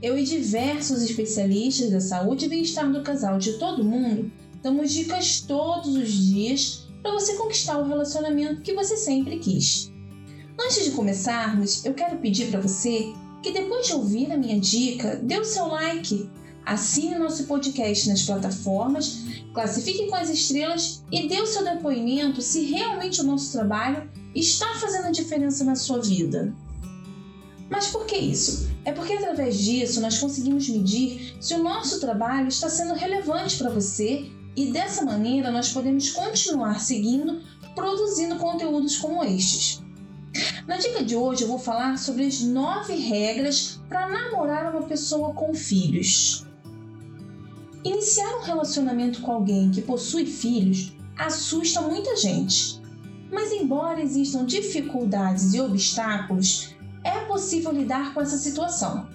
eu e diversos especialistas da saúde e bem-estar do casal de todo mundo damos dicas todos os dias para você conquistar o relacionamento que você sempre quis. Antes de começarmos, eu quero pedir para você que depois de ouvir a minha dica, dê o seu like, assine nosso podcast nas plataformas, classifique com as estrelas e dê o seu depoimento se realmente o nosso trabalho está fazendo a diferença na sua vida. Mas por que isso? É porque através disso nós conseguimos medir se o nosso trabalho está sendo relevante para você e dessa maneira nós podemos continuar seguindo produzindo conteúdos como estes. Na dica de hoje eu vou falar sobre as nove regras para namorar uma pessoa com filhos. Iniciar um relacionamento com alguém que possui filhos assusta muita gente. Mas, embora existam dificuldades e obstáculos, é possível lidar com essa situação.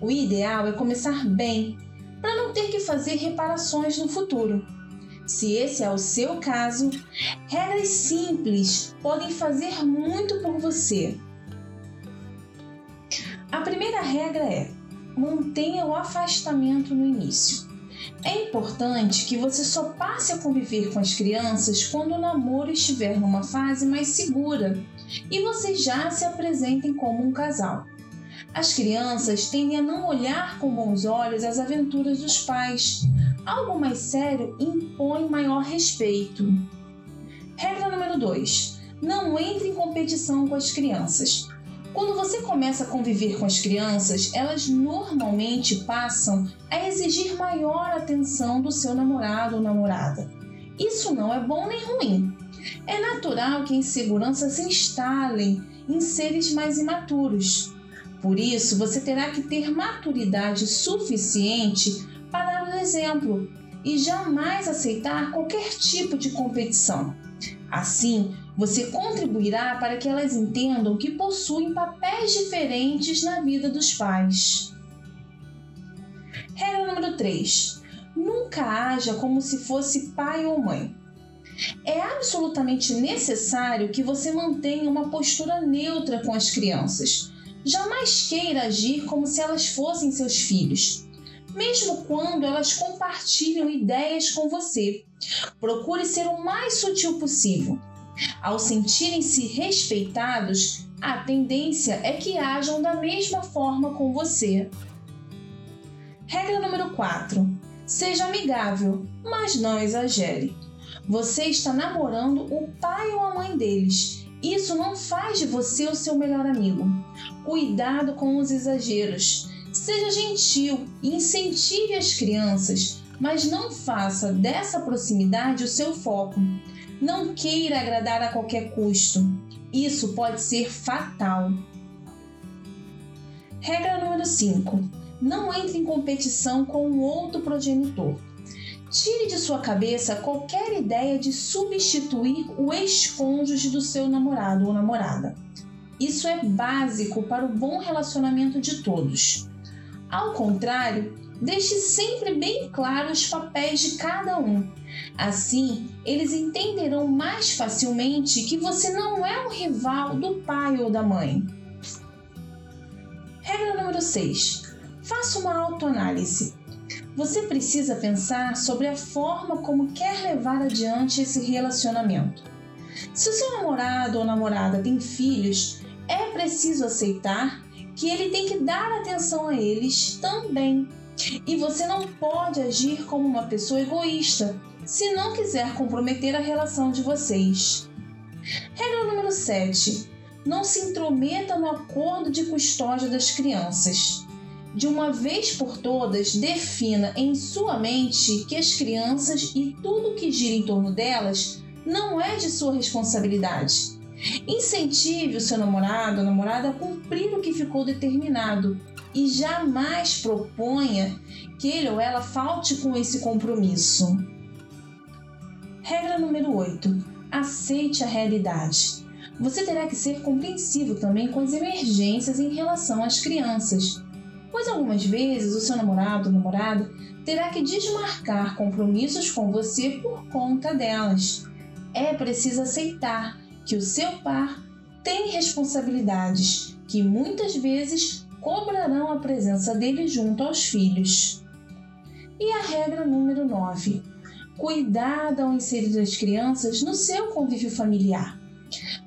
O ideal é começar bem, para não ter que fazer reparações no futuro. Se esse é o seu caso, regras simples podem fazer muito por você. A primeira regra é: mantenha o afastamento no início. É importante que você só passe a conviver com as crianças quando o namoro estiver numa fase mais segura e vocês já se apresentem como um casal. As crianças tendem a não olhar com bons olhos as aventuras dos pais. Algo mais sério impõe maior respeito. Regra número 2: não entre em competição com as crianças. Quando você começa a conviver com as crianças, elas normalmente passam a exigir maior atenção do seu namorado ou namorada. Isso não é bom nem ruim. É natural que a insegurança se instale em seres mais imaturos. Por isso, você terá que ter maturidade suficiente para dar o exemplo e jamais aceitar qualquer tipo de competição. Assim, você contribuirá para que elas entendam que possuem papéis diferentes na vida dos pais. Regra número 3. Nunca haja como se fosse pai ou mãe. É absolutamente necessário que você mantenha uma postura neutra com as crianças. Jamais queira agir como se elas fossem seus filhos, mesmo quando elas compartilham ideias com você. Procure ser o mais sutil possível. Ao sentirem-se respeitados, a tendência é que ajam da mesma forma com você. Regra número 4. Seja amigável, mas não exagere. Você está namorando o pai ou a mãe deles. Isso não faz de você o seu melhor amigo. Cuidado com os exageros. Seja gentil e incentive as crianças, mas não faça dessa proximidade o seu foco. Não queira agradar a qualquer custo. Isso pode ser fatal. Regra número 5. Não entre em competição com o outro progenitor. Tire de sua cabeça qualquer ideia de substituir o ex-cônjuge do seu namorado ou namorada. Isso é básico para o bom relacionamento de todos. Ao contrário, deixe sempre bem claro os papéis de cada um. Assim, eles entenderão mais facilmente que você não é um rival do pai ou da mãe. Regra número 6. Faça uma autoanálise. Você precisa pensar sobre a forma como quer levar adiante esse relacionamento. Se o seu namorado ou namorada tem filhos, é preciso aceitar que ele tem que dar atenção a eles também. E você não pode agir como uma pessoa egoísta se não quiser comprometer a relação de vocês. Regra número 7. Não se intrometa no acordo de custódia das crianças de uma vez por todas, defina em sua mente que as crianças e tudo que gira em torno delas não é de sua responsabilidade. Incentive o seu namorado ou namorada a cumprir o que ficou determinado e jamais proponha que ele ou ela falte com esse compromisso. Regra número 8. Aceite a realidade. Você terá que ser compreensivo também com as emergências em relação às crianças, pois algumas vezes o seu namorado ou namorada terá que desmarcar compromissos com você por conta delas. É preciso aceitar que o seu par tem responsabilidades que muitas vezes cobrarão a presença dele junto aos filhos. E a regra número 9: cuidado ao inserir as crianças no seu convívio familiar.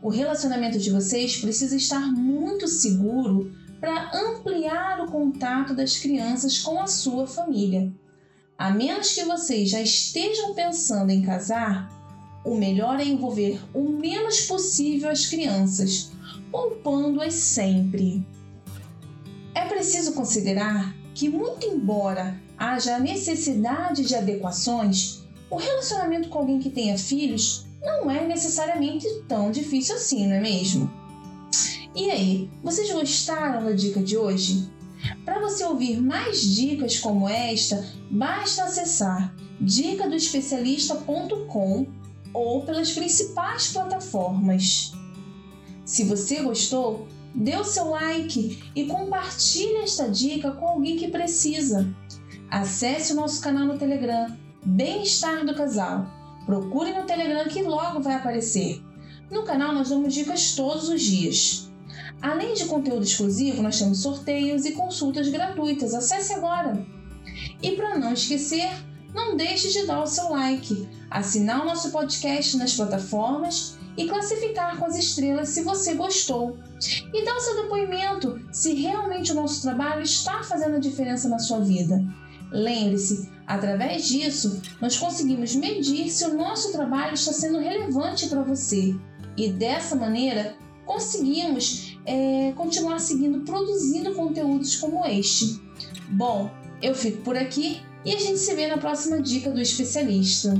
O relacionamento de vocês precisa estar muito seguro para ampliar o contato das crianças com a sua família. A menos que vocês já estejam pensando em casar, o melhor é envolver o menos possível as crianças, poupando-as sempre. É preciso considerar que, muito embora haja necessidade de adequações, o relacionamento com alguém que tenha filhos não é necessariamente tão difícil assim, não é mesmo? E aí, vocês gostaram da dica de hoje? Para você ouvir mais dicas como esta, basta acessar dicadoespecialista.com ou pelas principais plataformas. Se você gostou, dê o seu like e compartilhe esta dica com alguém que precisa. Acesse o nosso canal no Telegram, Bem-Estar do Casal. Procure no Telegram que logo vai aparecer. No canal nós damos dicas todos os dias. Além de conteúdo exclusivo, nós temos sorteios e consultas gratuitas. Acesse agora! E para não esquecer, não deixe de dar o seu like, assinar o nosso podcast nas plataformas e classificar com as estrelas se você gostou. E dar o seu depoimento se realmente o nosso trabalho está fazendo a diferença na sua vida. Lembre-se, através disso, nós conseguimos medir se o nosso trabalho está sendo relevante para você e dessa maneira conseguimos é, continuar seguindo produzindo conteúdos como este. Bom, eu fico por aqui e a gente se vê na próxima dica do especialista.